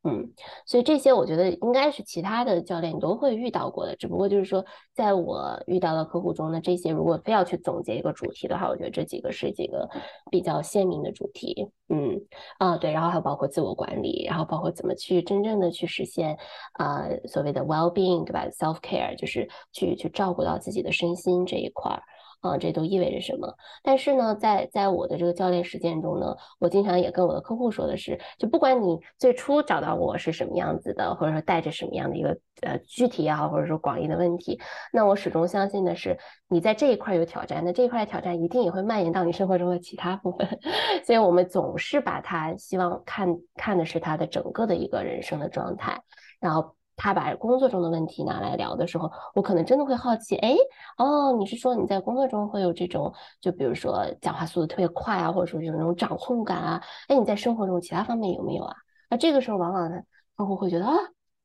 嗯，所以这些我觉得应该是其他的教练都会遇到过的，只不过就是说，在我遇到的客户中呢，这些如果非要去总结一个主题的话，我觉得这几个是几个比较鲜明的主题。嗯，啊，对，然后还有包括自我管理，然后包括怎么去真正的去实现啊所谓的 well being，对吧？self care 就是去去照顾到自己的身心这一块儿。啊，这都意味着什么？但是呢，在在我的这个教练实践中呢，我经常也跟我的客户说的是，就不管你最初找到我是什么样子的，或者说带着什么样的一个呃具体也好，或者说广义的问题，那我始终相信的是，你在这一块有挑战，那这一块挑战一定也会蔓延到你生活中的其他部分。所以我们总是把它希望看看的是他的整个的一个人生的状态，然后。他把工作中的问题拿来聊的时候，我可能真的会好奇，哎，哦，你是说你在工作中会有这种，就比如说讲话速度特别快啊，或者说有那种掌控感啊，哎，你在生活中其他方面有没有啊？那这个时候往往呢，客户会觉得啊，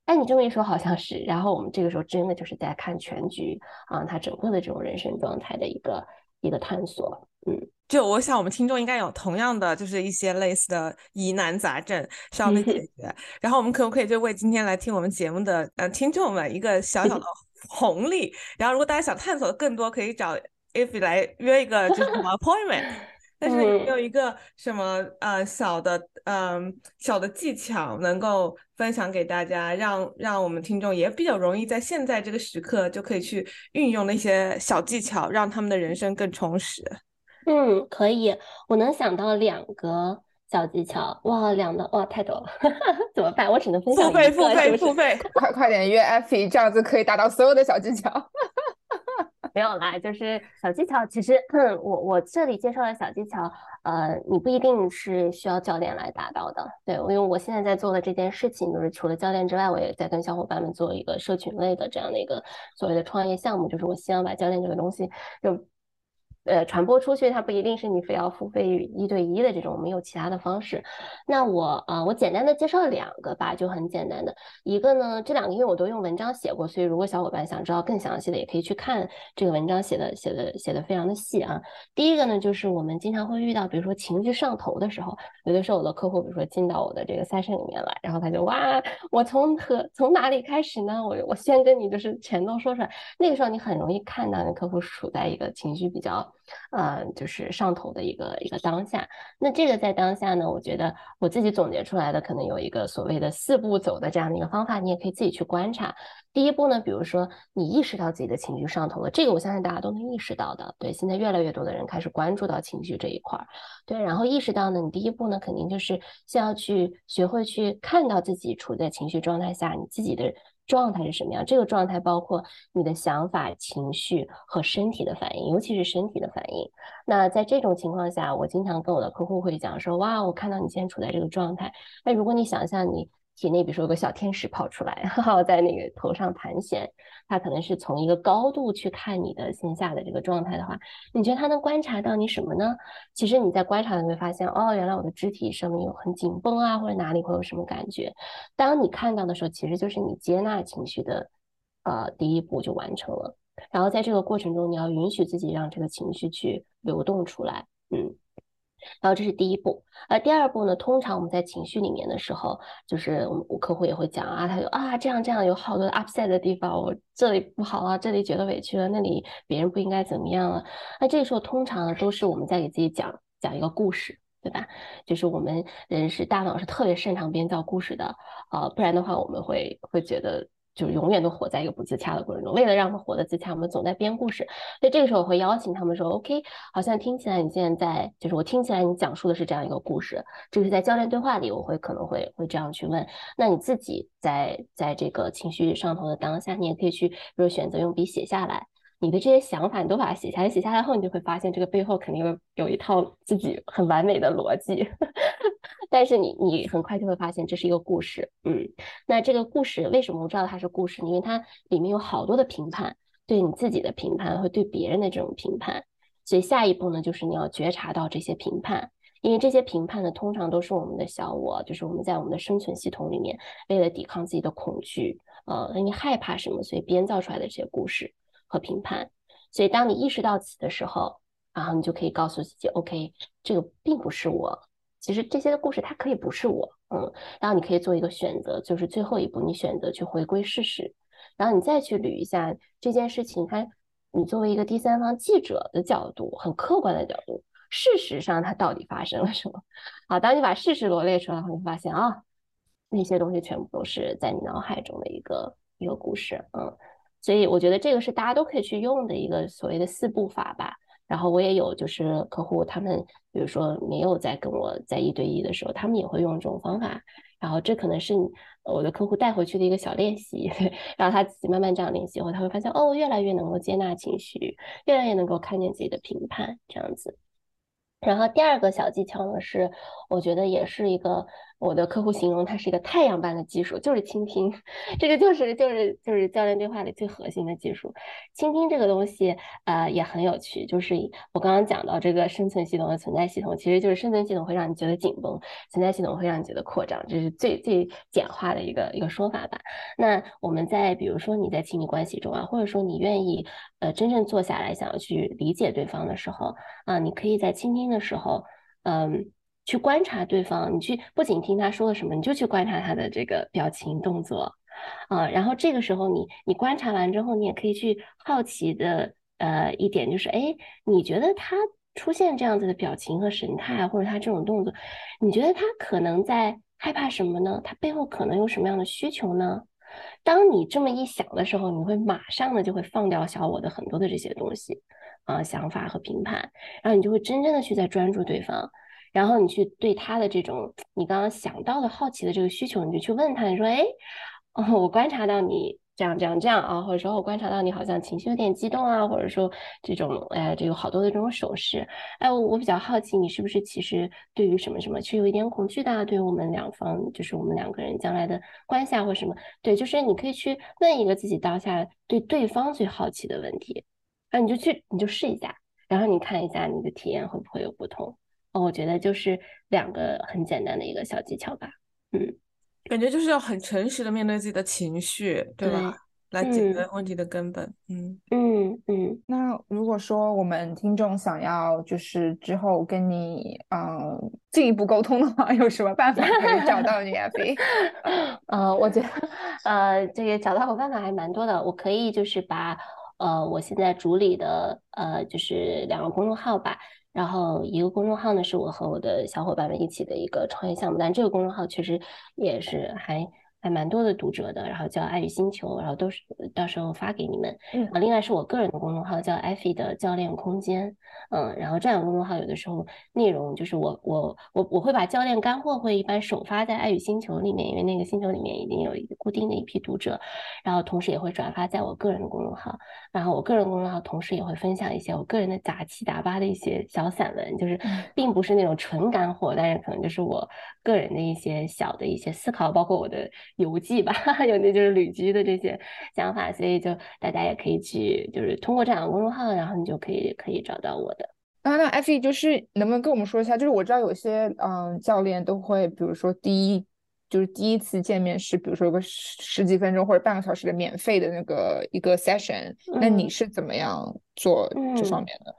哎，你这么一说好像是，然后我们这个时候真的就是在看全局啊，他整个的这种人生状态的一个一个探索，嗯。就我想，我们听众应该有同样的，就是一些类似的疑难杂症需要被解决。然后我们可不可以就为今天来听我们节目的呃听众们一个小小的 红利？然后如果大家想探索的更多，可以找 If 来约一个就是什么 appointment。但是有没有一个什么呃小的嗯小的技巧能够分享给大家，让让我们听众也比较容易在现在这个时刻就可以去运用那些小技巧，让他们的人生更充实。嗯，可以，我能想到两个小技巧，哇，两个哇，太多了，怎么办？我只能分享付费，付费，付费，快快点约 Effie，这样子可以达到所有的小技巧。没有啦，就是小技巧。其实，我我这里介绍的小技巧，呃，你不一定是需要教练来达到的。对，因为我现在在做的这件事情，就是除了教练之外，我也在跟小伙伴们做一个社群类的这样的一个所谓的创业项目，就是我希望把教练这个东西就。呃，传播出去，它不一定是你非要付费一对一的这种，我们有其他的方式。那我啊，我简单的介绍两个吧，就很简单的一个呢，这两个因为我都用文章写过，所以如果小伙伴想知道更详细的，也可以去看这个文章写的写的写的非常的细啊。第一个呢，就是我们经常会遇到，比如说情绪上头的时候，有的时候我的客户，比如说进到我的这个 session 里面来，然后他就哇，我从何从哪里开始呢？我我先跟你就是全都说出来，那个时候你很容易看到你客户处在一个情绪比较。呃，就是上头的一个一个当下。那这个在当下呢，我觉得我自己总结出来的可能有一个所谓的四步走的这样的一个方法，你也可以自己去观察。第一步呢，比如说你意识到自己的情绪上头了，这个我相信大家都能意识到的。对，现在越来越多的人开始关注到情绪这一块儿。对，然后意识到呢，你第一步呢，肯定就是先要去学会去看到自己处在情绪状态下，你自己的。状态是什么样？这个状态包括你的想法、情绪和身体的反应，尤其是身体的反应。那在这种情况下，我经常跟我的客户会讲说：“哇，我看到你现在处在这个状态。那，如果你想象你体内比如说有个小天使跑出来，然后在那个头上盘旋，它可能是从一个高度去看你的线下的这个状态的话，你觉得它能观察到你什么呢？其实你在观察，你会发现，哦，原来我的肢体上面有很紧绷啊，或者哪里会有什么感觉。当你看到的时候，其实就是你接纳情绪的，呃，第一步就完成了。然后在这个过程中，你要允许自己让这个情绪去流动出来，嗯。然后这是第一步，呃，第二步呢，通常我们在情绪里面的时候，就是我们我客户也会讲啊，他有啊这样这样有好多 upset 的地方，我这里不好啊，这里觉得委屈了，那里别人不应该怎么样了。那这时候通常呢，都是我们在给自己讲讲一个故事，对吧？就是我们人是大脑是特别擅长编造故事的，呃，不然的话我们会会觉得。就永远都活在一个不自洽的过程中。为了让他活得自洽，我们总在编故事。所以这个时候我会邀请他们说：“OK，好像听起来你现在在，就是我听起来你讲述的是这样一个故事。这是在教练对话里，我会可能会会这样去问。那你自己在在这个情绪上头的当下，你也可以去，比如选择用笔写下来。”你的这些想法，你都把它写下来。写下来后，你就会发现这个背后肯定有有一套自己很完美的逻辑。但是你你很快就会发现这是一个故事。嗯，那这个故事为什么我知道它是故事？因为它里面有好多的评判，对你自己的评判和对别人的这种评判。所以下一步呢，就是你要觉察到这些评判，因为这些评判呢，通常都是我们的小我，就是我们在我们的生存系统里面，为了抵抗自己的恐惧，呃，因为害怕什么，所以编造出来的这些故事。和评判，所以当你意识到此的时候，然后你就可以告诉自己，OK，这个并不是我。其实这些的故事它可以不是我，嗯。然后你可以做一个选择，就是最后一步，你选择去回归事实，然后你再去捋一下这件事情，它你作为一个第三方记者的角度，很客观的角度，事实上它到底发生了什么？好，当你把事实罗列出来后，你发现啊，那些东西全部都是在你脑海中的一个一个故事，嗯。所以我觉得这个是大家都可以去用的一个所谓的四步法吧。然后我也有就是客户他们，比如说没有在跟我在一对一的时候，他们也会用这种方法。然后这可能是我的客户带回去的一个小练习，然后他自己慢慢这样练习以后，他会发现哦，越来越能够接纳情绪，越来越能够看见自己的评判这样子。然后第二个小技巧呢，是我觉得也是一个。我的客户形容它是一个太阳般的技术，就是倾听，这个就是就是就是教练对话里最核心的技术。倾听这个东西，呃，也很有趣。就是我刚刚讲到这个生存系统和存在系统，其实就是生存系统会让你觉得紧绷，存在系统会让你觉得扩张，这是最最简化的一个一个说法吧。那我们在比如说你在亲密关系中啊，或者说你愿意呃真正坐下来想要去理解对方的时候啊，你可以在倾听的时候，嗯。去观察对方，你去不仅听他说了什么，你就去观察他的这个表情动作，啊，然后这个时候你你观察完之后，你也可以去好奇的呃一点就是，哎，你觉得他出现这样子的表情和神态，或者他这种动作，你觉得他可能在害怕什么呢？他背后可能有什么样的需求呢？当你这么一想的时候，你会马上的就会放掉小我的很多的这些东西啊想法和评判，然后你就会真正的去在专注对方。然后你去对他的这种你刚刚想到的好奇的这个需求，你就去问他，你说，哎，哦，我观察到你这样这样这样啊，或者说我观察到你好像情绪有点激动啊，或者说这种，哎，这有好多的这种手势，哎，我比较好奇，你是不是其实对于什么什么是有一点恐惧的？对于我们两方，就是我们两个人将来的关系啊，或什么？对，就是你可以去问一个自己当下对对方最好奇的问题，啊，你就去你就试一下，然后你看一下你的体验会不会有不同。哦，我觉得就是两个很简单的一个小技巧吧。嗯，感觉就是要很诚实的面对自己的情绪，对吧？来解决问题的根本。嗯嗯嗯。那如果说我们听众想要就是之后跟你嗯进一步沟通的话，有什么办法可以找到你啊？飞？呃，我觉得呃这个找到我办法还蛮多的。我可以就是把呃我现在主理的呃就是两个公众号吧。然后一个公众号呢，是我和我的小伙伴们一起的一个创业项目，但这个公众号确实也是还还蛮多的读者的，然后叫爱与星球，然后都是到时候发给你们。嗯。啊，另外是我个人的公众号叫艾菲的教练空间，嗯，然后这两个公众号有的时候内容就是我我我我会把教练干货会一般首发在爱与星球里面，因为那个星球里面已经有一个固定的一批读者，然后同时也会转发在我个人的公众号，然后我个人公众号同时也会分享一些我个人的杂七杂八的一些小散文，就是并不是那种纯干货，但是可能就是我个人的一些小的一些思考，包括我的游记吧，有那就是旅居的这些想法，所以就大家也可以去，就是通过这两个公众号，然后你就可以可以找到我的。啊，那 F E 就是能不能跟我们说一下？就是我知道有些嗯教练都会，比如说第一就是第一次见面是，比如说有个十十几分钟或者半个小时的免费的那个一个 session，那你嗯是怎么样做这方嗯。面的？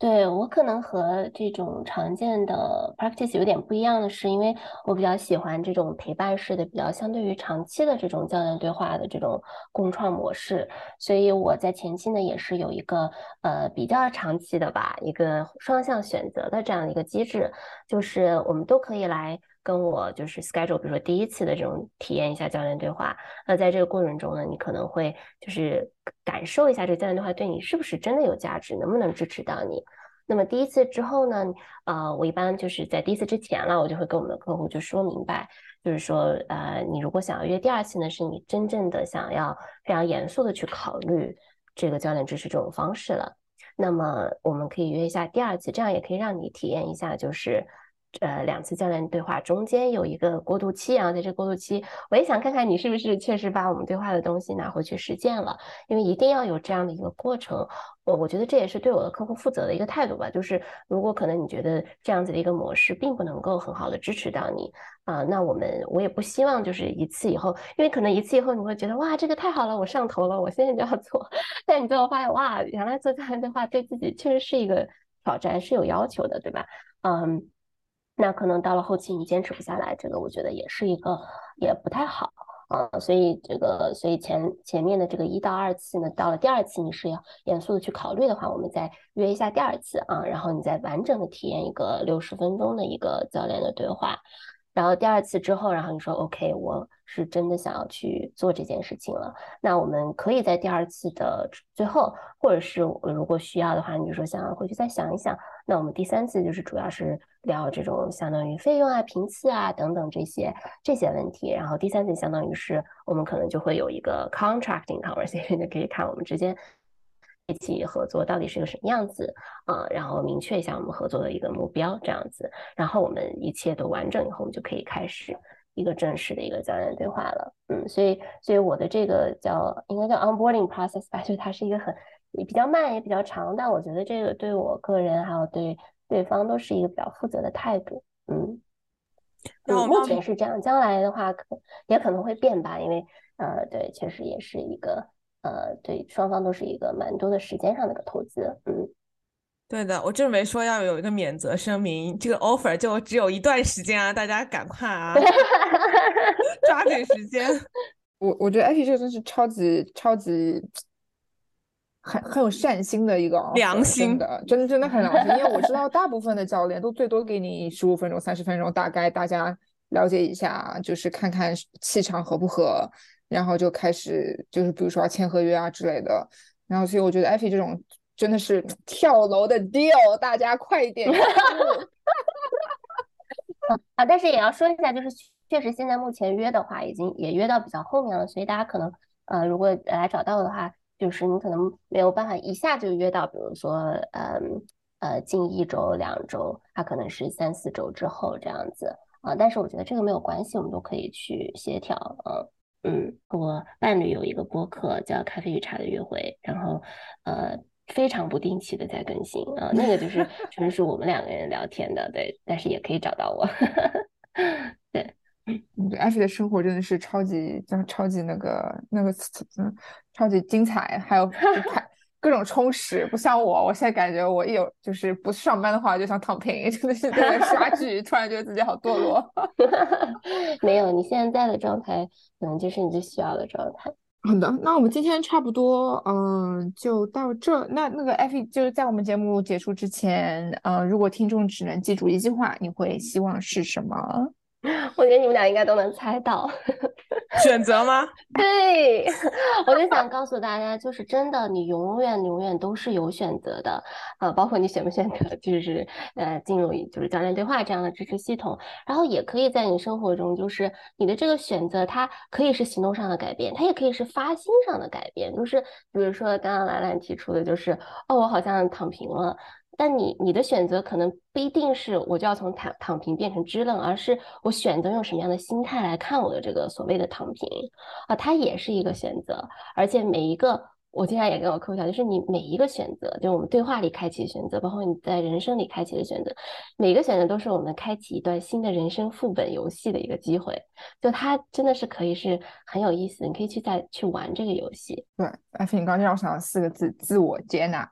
对，我可能和这种常见的 practice 有点不一样的是，因为我比较喜欢这种陪伴式的，比较相对于长期的这种教练对话的这种共创模式，所以我在前期呢也是有一个呃比较长期的吧，一个双向选择的这样的一个机制，就是我们都可以来跟我就是 schedule，比如说第一次的这种体验一下教练对话，那在这个过程中呢，你可能会就是感受一下这个教练对话对你是不是真的有价值，能不能支持到你。那么第一次之后呢，呃，我一般就是在第一次之前了，我就会跟我们的客户就说明白，就是说，呃，你如果想要约第二次呢，是你真正的想要非常严肃的去考虑这个教练支持这种方式了。那么我们可以约一下第二次，这样也可以让你体验一下，就是呃两次教练对话中间有一个过渡期，啊在这过渡期，我也想看看你是不是确实把我们对话的东西拿回去实践了，因为一定要有这样的一个过程。我我觉得这也是对我的客户负责的一个态度吧，就是如果可能你觉得这样子的一个模式并不能够很好的支持到你啊、那我们我也不希望就是一次以后，因为可能一次以后你会觉得哇这个太好了，我上头了，我现在就要做，但你最后发现哇原来做教练对话对自己确实是一个挑战，是有要求的，对吧？嗯。那可能到了后期你坚持不下来，这个我觉得也是一个也不太好啊，所以这个所以前前面的这个一到二次呢，到了第二次你是要严肃的去考虑的话，我们再约一下第二次啊，然后你再完整的体验一个六十分钟的一个教练的对话，然后第二次之后，然后你说 OK，我是真的想要去做这件事情了，那我们可以在第二次的最后，或者是如果需要的话，你就说想要回去再想一想，那我们第三次就是主要是聊这种相当于费用啊、频次啊等等这些这些问题，然后第三次相当于是我们可能就会有一个 contracting conversation，就可以看我们之间。一起合作到底是个什么样子啊、然后明确一下我们合作的一个目标，这样子，然后我们一切都完整以后，我们就可以开始一个正式的一个教练对话了。嗯，所以，所以我的这个叫应该叫 onboarding process 吧，就它是一个很也比较慢也比较长，但我觉得这个对我个人还有对对方都是一个比较负责的态度。嗯，嗯，目前是这样，将来的话可也可能会变吧，因为呃，对，确实也是一个。呃，对，双方都是一个蛮多的时间上的一个投资，嗯，对的，我准备说要有一个免责声明，这个 offer 就只有一段时间啊，大家赶快啊，抓紧时间。我我觉得 IP 这个真是超级超级很很有善心的一个 offer, 良心的，真的真的很良心，因为我知道大部分的教练都最多给你十五分钟、三十分钟，大概大家了解一下，就是看看气场合不合。然后就开始就是比如说要签合约啊之类的，然后所以我觉得艾菲这种真的是跳楼的 deal，大家快一点 啊！但是也要说一下，就是确实现在目前约的话，已经也约到比较后面了，所以大家可能呃，如果来找到的话，就是你可能没有办法一下就约到，比如说嗯呃近一周两周，它可能是三四周之后这样子啊。但是我觉得这个没有关系，我们都可以去协调，嗯。嗯，我伴侣有一个播客叫《咖啡与茶的约会》，然后呃非常不定期的在更新啊、呃，那个就是 纯属我们两个人聊天的，对，但是也可以找到我，艾菲的生活真的是超级，就是超级那个那个嗯，超级精彩，还有看 各种充实，不像我，我现在感觉我一有就是不上班的话，就想躺平，真的是在刷 剧，突然觉得自己好堕落。没有，你现在的状态可能就是你最需要的状态。好的，那我们今天差不多，嗯，就到这。那那个艾菲就是在我们节目结束之前，呃，如果听众只能记住一句话，你会希望是什么？我觉得你们俩应该都能猜到。选择吗？对，我就想告诉大家，就是真的，你永远永远都是有选择的，呃，包括你选不选择，就是呃，进入就是教练对话这样的支持系统，然后也可以在你生活中，就是你的这个选择，它可以是行动上的改变，它也可以是发心上的改变，就是比如说刚刚兰兰提出的，就是哦，我好像躺平了。但你你的选择可能不一定是我就要从躺躺平变成支棱，而是我选择用什么样的心态来看我的这个所谓的躺平啊，它也是一个选择。而且每一个，我经常也跟我客户讲，就是你每一个选择，就我们对话里开启的选择，包括你在人生里开启的选择，每个选择都是我们开启一段新的人生副本游戏的一个机会。就它真的是可以是很有意思，你可以去再去玩这个游戏。对，艾菲，你刚刚让我想到四个字：自我接纳。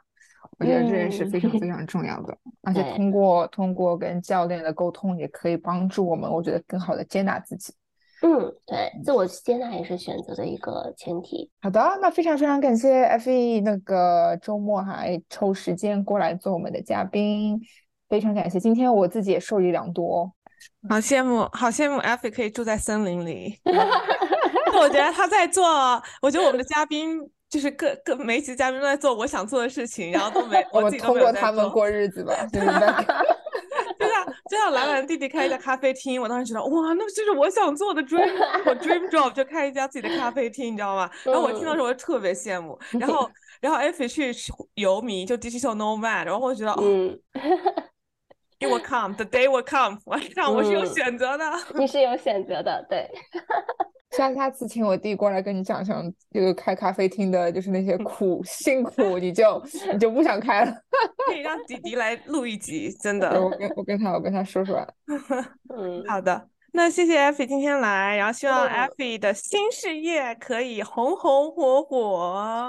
我觉得这也是非常非 常重要的，而且通过通过跟教练的沟通，也可以帮助我们，我觉得更好的接纳自己。嗯，对，自我接纳也是选择的一个前提。好的，那非常非常感谢 F E 那个周末还抽时间过来做我们的嘉宾，非常感谢。今天我自己也受益良多，好羡慕，好羡慕 F E 可以住在森林里。我觉得他在做，我觉得我们的嘉宾。就是各各每期嘉宾都在做我想做的事情，然后都没 我自己通过他们过日子吧，就像就像兰兰弟弟开一家咖啡厅，我当时觉得哇，那就是我想做的 dream，我 dream job 就开一家自己的咖啡厅，你知道吗？然后我听到时候我就特别羡慕，然后然后 F 去游民就 digital nomad，然后我觉得嗯，it will come，the day will come，晚上我是有选择的，你是有选择的，对。下下次请我弟过来跟你讲讲这个开咖啡厅的，就是那些苦辛苦，你就你就不想开了。可以让弟弟来录一集，真的。我跟我跟他我跟他说说。嗯，好的。那谢谢 Effie 今天来，然后希望 Effie 的新事业可以红红火火。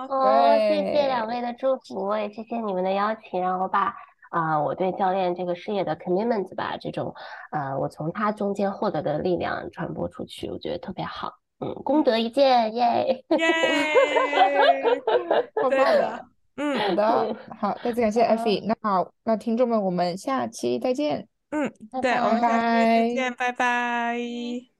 哦，谢谢两位的祝福，也谢谢你们的邀请，让我把。啊，我对教练这个事业的 commitment 吧，这种，呃，我从他中间获得的力量传播出去，我觉得特别好，嗯，功德一件，耶耶，好棒的，嗯，好的，好，再次感谢 Effie，那好，那听众们，我们下期再见，嗯，对，我们下期再见，拜拜。